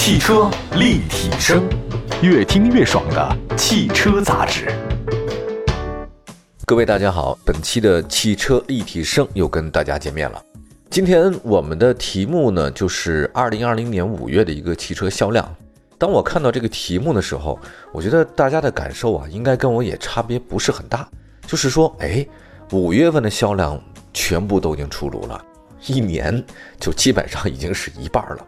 汽车立体声，越听越爽的汽车杂志。各位大家好，本期的汽车立体声又跟大家见面了。今天我们的题目呢，就是二零二零年五月的一个汽车销量。当我看到这个题目的时候，我觉得大家的感受啊，应该跟我也差别不是很大。就是说，哎，五月份的销量全部都已经出炉了，一年就基本上已经是一半了。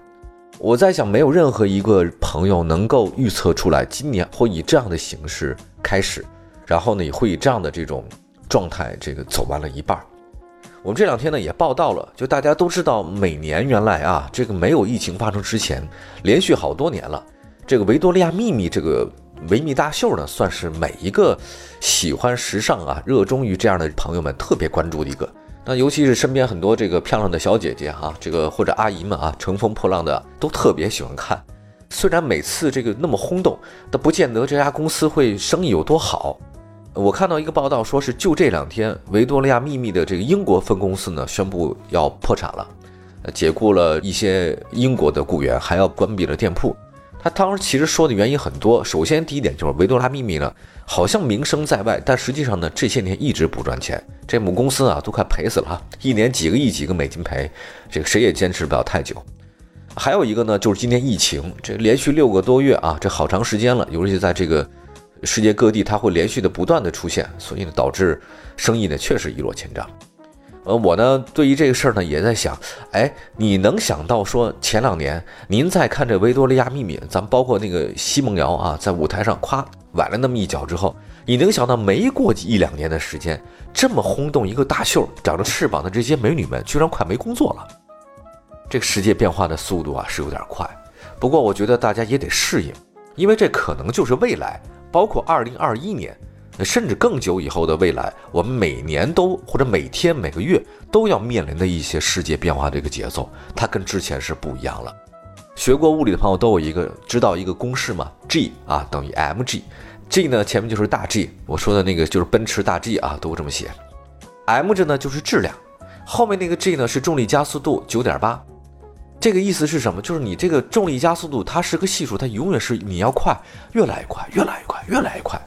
我在想，没有任何一个朋友能够预测出来，今年会以这样的形式开始，然后呢，也会以这样的这种状态，这个走完了一半。我们这两天呢也报道了，就大家都知道，每年原来啊，这个没有疫情发生之前，连续好多年了，这个维多利亚秘密这个维密大秀呢，算是每一个喜欢时尚啊、热衷于这样的朋友们特别关注的一个。那尤其是身边很多这个漂亮的小姐姐哈，这个或者阿姨们啊，乘风破浪的都特别喜欢看。虽然每次这个那么轰动，但不见得这家公司会生意有多好。我看到一个报道，说是就这两天，维多利亚秘密的这个英国分公司呢，宣布要破产了，解雇了一些英国的雇员，还要关闭了店铺。他当时其实说的原因很多，首先第一点就是维多拉秘密呢，好像名声在外，但实际上呢，这些年一直不赚钱，这母公司啊都快赔死了，一年几个亿、几个美金赔，这个谁也坚持不了太久。还有一个呢，就是今年疫情，这连续六个多月啊，这好长时间了，尤其在这个世界各地，它会连续的不断的出现，所以呢，导致生意呢确实一落千丈。呃，我呢，对于这个事儿呢，也在想，哎，你能想到说前两年您在看这维多利亚秘密，咱们包括那个奚梦瑶啊，在舞台上夸崴了那么一脚之后，你能想到没过一两年的时间，这么轰动一个大秀，长着翅膀的这些美女们，居然快没工作了。这个世界变化的速度啊，是有点快。不过我觉得大家也得适应，因为这可能就是未来，包括二零二一年。甚至更久以后的未来，我们每年都或者每天每个月都要面临的一些世界变化这个节奏，它跟之前是不一样了。学过物理的朋友都有一个知道一个公式嘛，G 啊等于 mg，G 呢前面就是大 G，我说的那个就是奔驰大 G 啊，都这么写。m 这呢就是质量，后面那个 G 呢是重力加速度九点八，这个意思是什么？就是你这个重力加速度它是个系数，它永远是你要快，越来越快，越来越快，越来越快。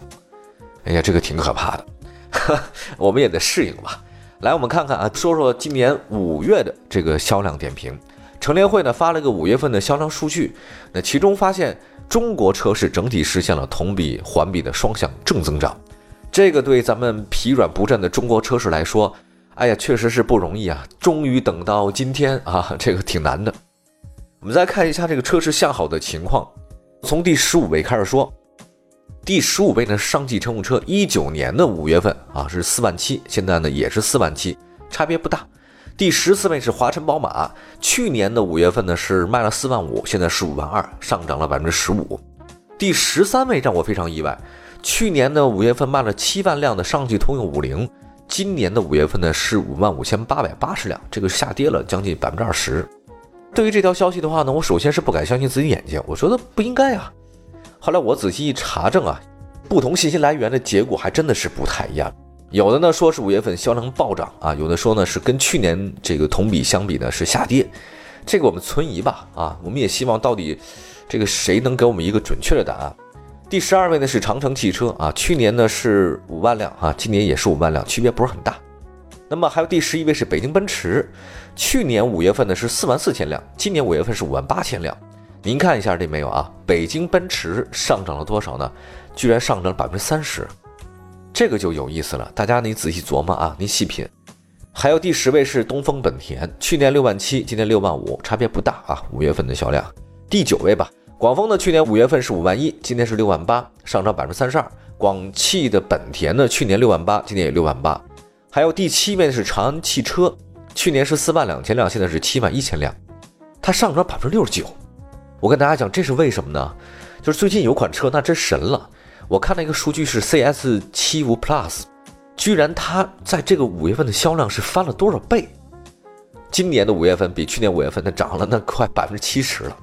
哎呀，这个挺可怕的，我们也得适应吧。来，我们看看啊，说说今年五月的这个销量点评。成联会呢发了个五月份的销量数据，那其中发现中国车市整体实现了同比环比的双向正增长。这个对咱们疲软不振的中国车市来说，哎呀，确实是不容易啊。终于等到今天啊，这个挺难的。我们再看一下这个车市向好的情况，从第十五位开始说。第十五位呢，上汽乘用车，一九年的五月份啊是四万七，现在呢也是四万七，差别不大。第十四位是华晨宝马，去年的五月份呢是卖了四万五，现在是五万二，上涨了百分之十五。第十三位让我非常意外，去年的五月份卖了七万辆的上汽通用五菱，今年的五月份呢是五万五千八百八十辆，这个下跌了将近百分之二十。对于这条消息的话呢，我首先是不敢相信自己眼睛，我觉得不应该啊。后来我仔细一查证啊，不同信息来源的结果还真的是不太一样。有的呢说是五月份销量暴涨啊，有的说呢是跟去年这个同比相比呢是下跌。这个我们存疑吧啊，我们也希望到底这个谁能给我们一个准确的答案。第十二位呢是长城汽车啊，去年呢是五万辆啊，今年也是五万辆，区别不是很大。那么还有第十一位是北京奔驰，去年五月份呢是四万四千辆，今年五月份是五万八千辆。您看一下这没有啊？北京奔驰上涨了多少呢？居然上涨了百分之三十，这个就有意思了。大家你仔细琢磨啊，您细品。还有第十位是东风本田，去年六万七，今年六万五，差别不大啊。五月份的销量。第九位吧，广丰呢去年五月份是五万一，今年是六万八，上涨百分之三十二。广汽的本田呢，去年六万八，今年也六万八。还有第七位是长安汽车，去年是四万两千辆，现在是七万一千辆，它上涨百分之六十九。我跟大家讲，这是为什么呢？就是最近有款车，那真神了。我看了一个数据是 CS 七五 Plus，居然它在这个五月份的销量是翻了多少倍？今年的五月份比去年五月份的涨了那快百分之七十了。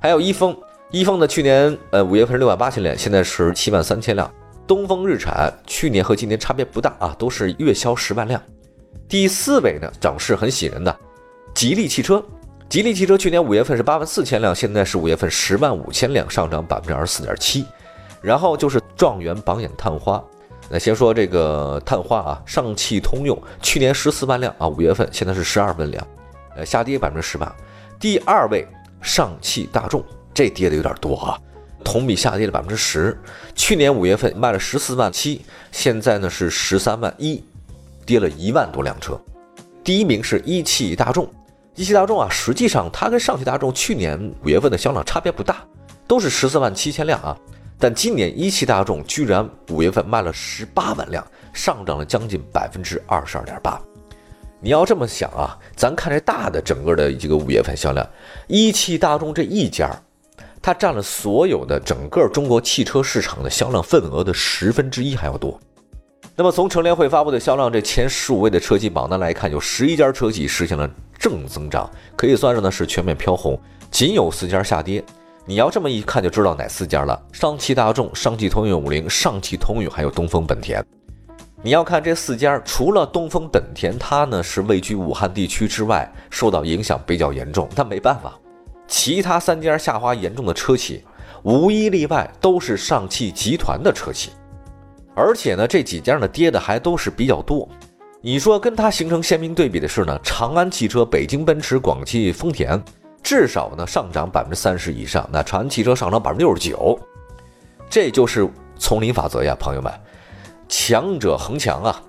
还有一丰，一丰呢去年呃五月份是六万八千辆，现在是七万三千辆。东风日产去年和今年差别不大啊，都是月销十万辆。第四位呢，涨势很喜人的吉利汽车。吉利汽车去年五月份是八万四千辆，现在是五月份十万五千辆，上涨百分之二十四点七。然后就是状元榜眼探花，那先说这个探花啊，上汽通用去年十四万辆啊，五月份现在是十二万辆，呃，下跌百分之十八。第二位上汽大众，这跌的有点多啊，同比下跌了百分之十。去年五月份卖了十四万七，现在呢是十三万一，跌了一万多辆车。第一名是一汽大众。一汽大众啊，实际上它跟上汽大众去年五月份的销量差别不大，都是十四万七千辆啊。但今年一汽大众居然五月份卖了十八万辆，上涨了将近百分之二十二点八。你要这么想啊，咱看这大的整个的一个五月份销量，一汽大众这一家，它占了所有的整个中国汽车市场的销量份额的十分之一还要多。那么从乘联会发布的销量这前十五位的车企榜单来看，有十一家车企实现了正增长，可以算上呢是全面飘红，仅有四家下跌。你要这么一看就知道哪四家了：上汽大众、上汽通用五菱、上汽通用还有东风本田。你要看这四家，除了东风本田，它呢是位居武汉地区之外，受到影响比较严重，但没办法，其他三家下滑严重的车企，无一例外都是上汽集团的车企。而且呢，这几家呢跌的还都是比较多。你说跟它形成鲜明对比的是呢，长安汽车、北京奔驰、广汽丰田，至少呢上涨百分之三十以上。那长安汽车上涨百分之六十九，这就是丛林法则呀，朋友们，强者恒强啊。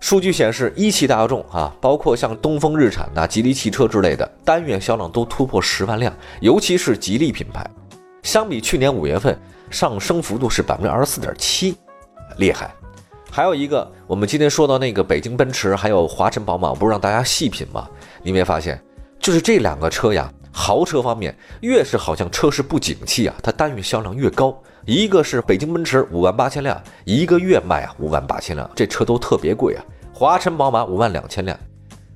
数据显示，一汽大众啊，包括像东风日产呐、吉利汽车之类的，单月销量都突破十万辆，尤其是吉利品牌，相比去年五月份上升幅度是百分之二十四点七。厉害，还有一个，我们今天说到那个北京奔驰，还有华晨宝马，不是让大家细品吗？你没发现，就是这两个车呀，豪车方面，越是好像车市不景气啊，它单月销量越高。一个是北京奔驰五万八千辆，一个月卖啊五万八千辆，这车都特别贵啊。华晨宝马五万两千辆，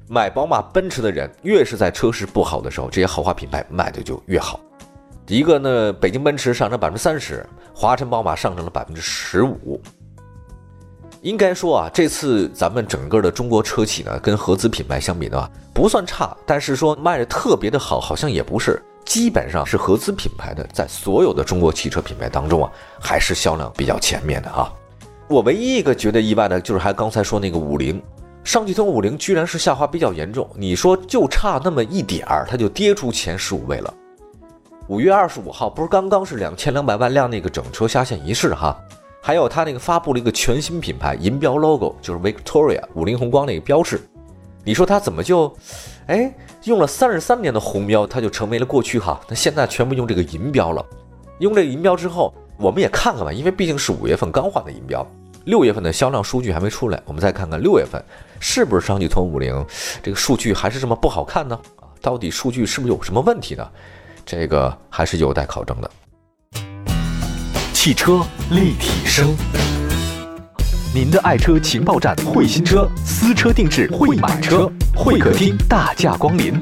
买宝马奔驰的人，越是在车市不好的时候，这些豪华品牌卖的就越好。一个呢，北京奔驰上涨百分之三十，华晨宝马上涨了百分之十五。应该说啊，这次咱们整个的中国车企呢，跟合资品牌相比的话，不算差，但是说卖的特别的好，好像也不是，基本上是合资品牌的，在所有的中国汽车品牌当中啊，还是销量比较前面的啊。我唯一一个觉得意外的，就是还刚才说那个五菱，上汽通五菱居然是下滑比较严重，你说就差那么一点儿，它就跌出前十五位了。五月二十五号不是刚刚是两千两百万辆那个整车下线仪式哈？还有它那个发布了一个全新品牌银标 logo，就是 Victoria 五菱宏光那个标志。你说它怎么就，哎，用了三十三年的红标，它就成为了过去哈？那现在全部用这个银标了。用这个银标之后，我们也看看吧，因为毕竟是五月份刚换的银标，六月份的销量数据还没出来，我们再看看六月份是不是上汽通用五菱这个数据还是这么不好看呢？啊，到底数据是不是有什么问题呢？这个还是有待考证的。汽车立体声，您的爱车情报站，会新车，私车定制，会买车，会客厅大驾光临，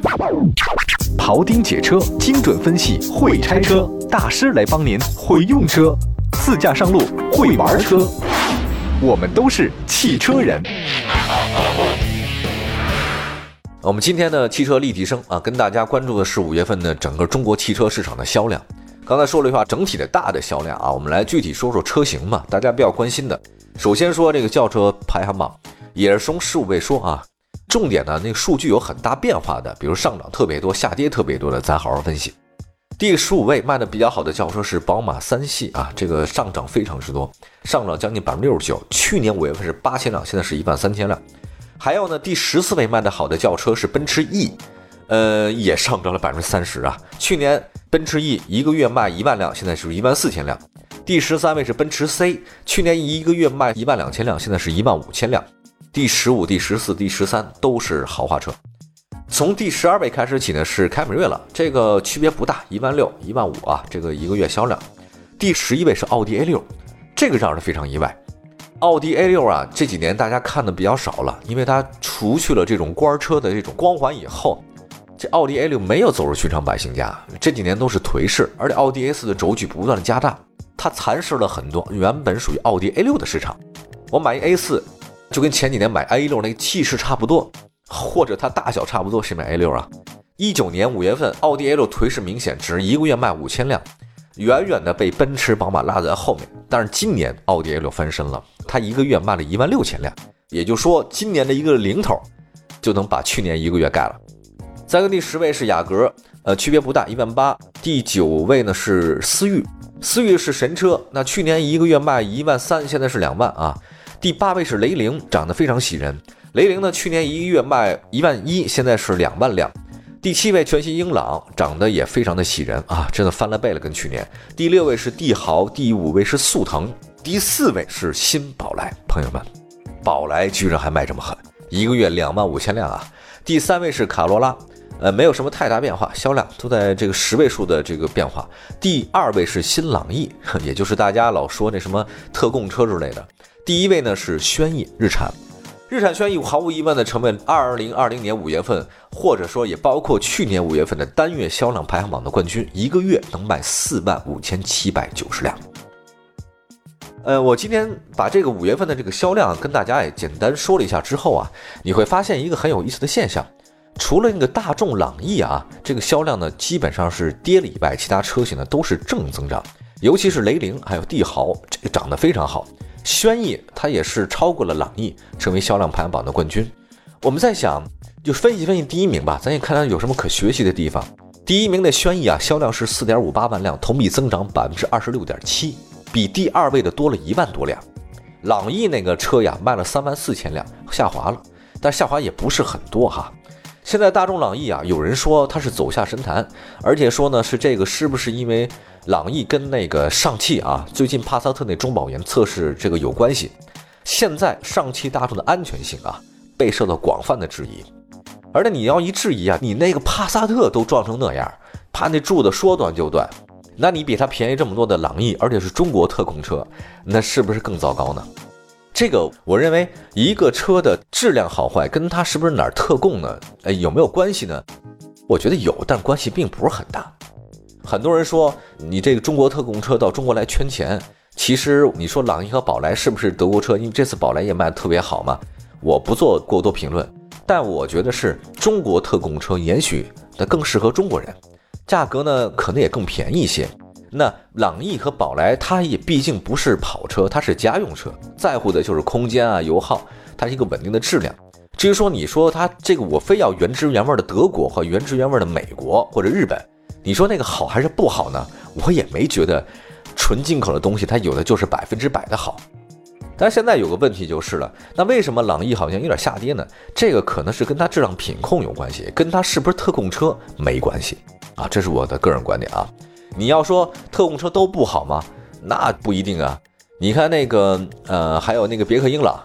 庖丁解车，精准分析，会拆车大师来帮您会用车，自驾上路会玩车，我们都是汽车人。我们今天的汽车立体声啊，跟大家关注的是五月份的整个中国汽车市场的销量。刚才说了一句话，整体的大的销量啊，我们来具体说说车型嘛，大家比较关心的。首先说这个轿车排行榜，也是从十五位说啊，重点呢那个数据有很大变化的，比如上涨特别多，下跌特别多的，咱好好分析。第十五位卖的比较好的轿车是宝马三系啊，这个上涨非常之多，上涨将近百分之六十九。去年五月份是八千辆，现在是一万三千辆。还有呢，第十四位卖的好的轿车是奔驰 E，呃，也上涨了百分之三十啊。去年奔驰 E 一个月卖一万辆，现在是一万四千辆。第十三位是奔驰 C，去年一个月卖一万两千辆，现在是一万五千辆。第十五、第十四、第十三都是豪华车。从第十二位开始起呢，是凯美瑞了，这个区别不大，一万六、一万五啊，这个一个月销量。第十一位是奥迪 A 六，这个让人非常意外。奥迪 A 六啊，这几年大家看的比较少了，因为它除去了这种官车的这种光环以后，这奥迪 A 六没有走入寻常百姓家，这几年都是颓势。而且奥迪 A 四的轴距不断的加大，它蚕食了很多原本属于奥迪 A 六的市场。我买一 A 四，就跟前几年买 A 六那个气势差不多，或者它大小差不多，谁买 A 六啊。一九年五月份，奥迪 A 六颓势明显，只一个月卖五千辆，远远的被奔驰、宝马拉在后面。但是今年奥迪 A 六翻身了，它一个月卖了一万六千辆，也就是说，今年的一个零头就能把去年一个月盖了。再个第十位是雅阁，呃，区别不大，一万八。第九位呢是思域，思域是神车，那去年一个月卖一万三，现在是两万啊。第八位是雷凌，长得非常喜人，雷凌呢去年一个月卖一万一，现在是两万辆。第七位全新英朗，长得也非常的喜人啊，真的翻了倍了，跟去年。第六位是帝豪，第五位是速腾，第四位是新宝来。朋友们，宝来居然还卖这么狠，一个月两万五千辆啊！第三位是卡罗拉，呃，没有什么太大变化，销量都在这个十位数的这个变化。第二位是新朗逸，也就是大家老说那什么特供车之类的。第一位呢是轩逸，日产。日产轩逸毫无疑问的成为二零二零年五月份，或者说也包括去年五月份的单月销量排行榜的冠军，一个月能卖四万五千七百九十辆。呃，我今天把这个五月份的这个销量跟大家也简单说了一下之后啊，你会发现一个很有意思的现象，除了那个大众朗逸啊，这个销量呢基本上是跌了以外，其他车型呢都是正增长，尤其是雷凌还有帝豪，这个涨得非常好。轩逸它也是超过了朗逸，成为销量排行榜的冠军。我们在想，就分析分析第一名吧，咱也看看有什么可学习的地方。第一名的轩逸啊，销量是四点五八万辆，同比增长百分之二十六点七，比第二位的多了一万多辆。朗逸那个车呀，卖了三万四千辆，下滑了，但下滑也不是很多哈。现在大众朗逸啊，有人说它是走下神坛，而且说呢是这个是不是因为？朗逸跟那个上汽啊，最近帕萨特那中保研测试这个有关系。现在上汽大众的安全性啊，备受到广泛的质疑。而且你要一质疑啊，你那个帕萨特都撞成那样，怕那柱子说断就断，那你比它便宜这么多的朗逸，而且是中国特供车，那是不是更糟糕呢？这个我认为一个车的质量好坏跟它是不是哪儿特供呢？哎，有没有关系呢？我觉得有，但关系并不是很大。很多人说你这个中国特供车到中国来圈钱，其实你说朗逸和宝来是不是德国车？因为这次宝来也卖的特别好嘛。我不做过多评论，但我觉得是中国特供车，也许它更适合中国人，价格呢可能也更便宜一些。那朗逸和宝来，它也毕竟不是跑车，它是家用车，在乎的就是空间啊、油耗，它是一个稳定的质量。至于说你说它这个我非要原汁原味的德国和原汁原味的美国或者日本。你说那个好还是不好呢？我也没觉得，纯进口的东西它有的就是百分之百的好。但现在有个问题就是了，那为什么朗逸好像有点下跌呢？这个可能是跟它质量品控有关系，跟它是不是特供车没关系啊。这是我的个人观点啊。你要说特供车都不好吗？那不一定啊。你看那个呃，还有那个别克英朗、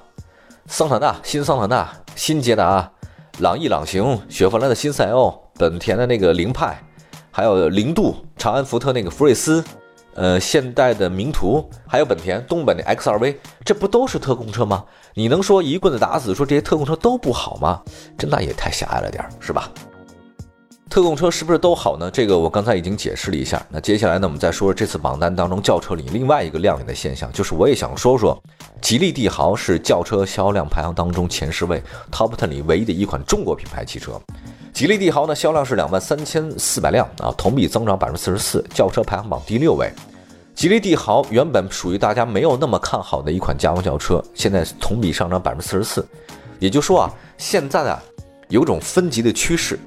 桑塔纳、新桑塔纳、新捷达、朗逸、朗行、雪佛兰的新赛欧、本田的那个凌派。还有零度、长安福特那个福睿斯，呃，现代的名图，还有本田东本的 X2V，这不都是特供车吗？你能说一棍子打死说这些特供车都不好吗？这那也太狭隘了点儿，是吧？特供车是不是都好呢？这个我刚才已经解释了一下。那接下来呢，我们再说说这次榜单当中轿车里另外一个亮眼的现象，就是我也想说说，吉利帝豪是轿车销量排行当中前十位 Top Ten 里唯一的一款中国品牌汽车。吉利帝豪呢，销量是两万三千四百辆啊，同比增长百分之四十四，轿车排行榜第六位。吉利帝豪原本属于大家没有那么看好的一款家用轿车，现在同比上涨百分之四十四。也就说啊，现在啊有种分级的趋势。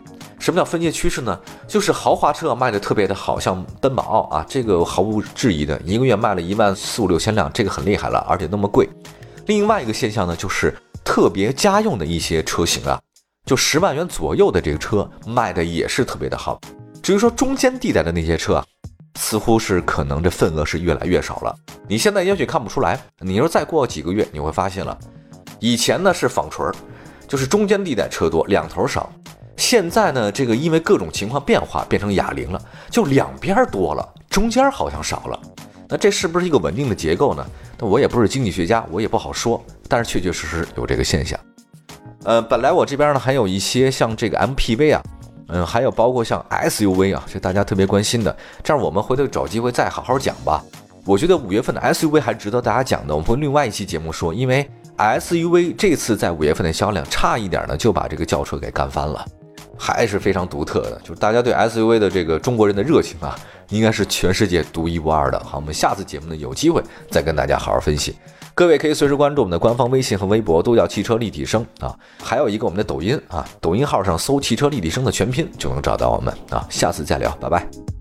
什么叫分界趋势呢？就是豪华车卖的特别的好，像奔宝啊，这个毫无质疑的，一个月卖了一万四五六千辆，这个很厉害了，而且那么贵。另外一个现象呢，就是特别家用的一些车型啊。就十万元左右的这个车卖的也是特别的好，至于说中间地带的那些车啊，似乎是可能这份额是越来越少了。你现在也许看不出来，你说再过几个月你会发现了，以前呢是纺锤儿，就是中间地带车多，两头少。现在呢这个因为各种情况变化变成哑铃了，就两边多了，中间好像少了。那这是不是一个稳定的结构呢？那我也不是经济学家，我也不好说，但是确确实实有这个现象。呃，本来我这边呢还有一些像这个 MPV 啊，嗯，还有包括像 SUV 啊，这大家特别关心的，这样我们回头找机会再好好讲吧。我觉得五月份的 SUV 还值得大家讲的，我们会另外一期节目说，因为 SUV 这次在五月份的销量差一点呢，就把这个轿车给干翻了。还是非常独特的，就是大家对 SUV 的这个中国人的热情啊，应该是全世界独一无二的。好，我们下次节目呢有机会再跟大家好好分析。各位可以随时关注我们的官方微信和微博，都叫汽车立体声啊。还有一个我们的抖音啊，抖音号上搜“汽车立体声”的全拼就能找到我们啊。下次再聊，拜拜。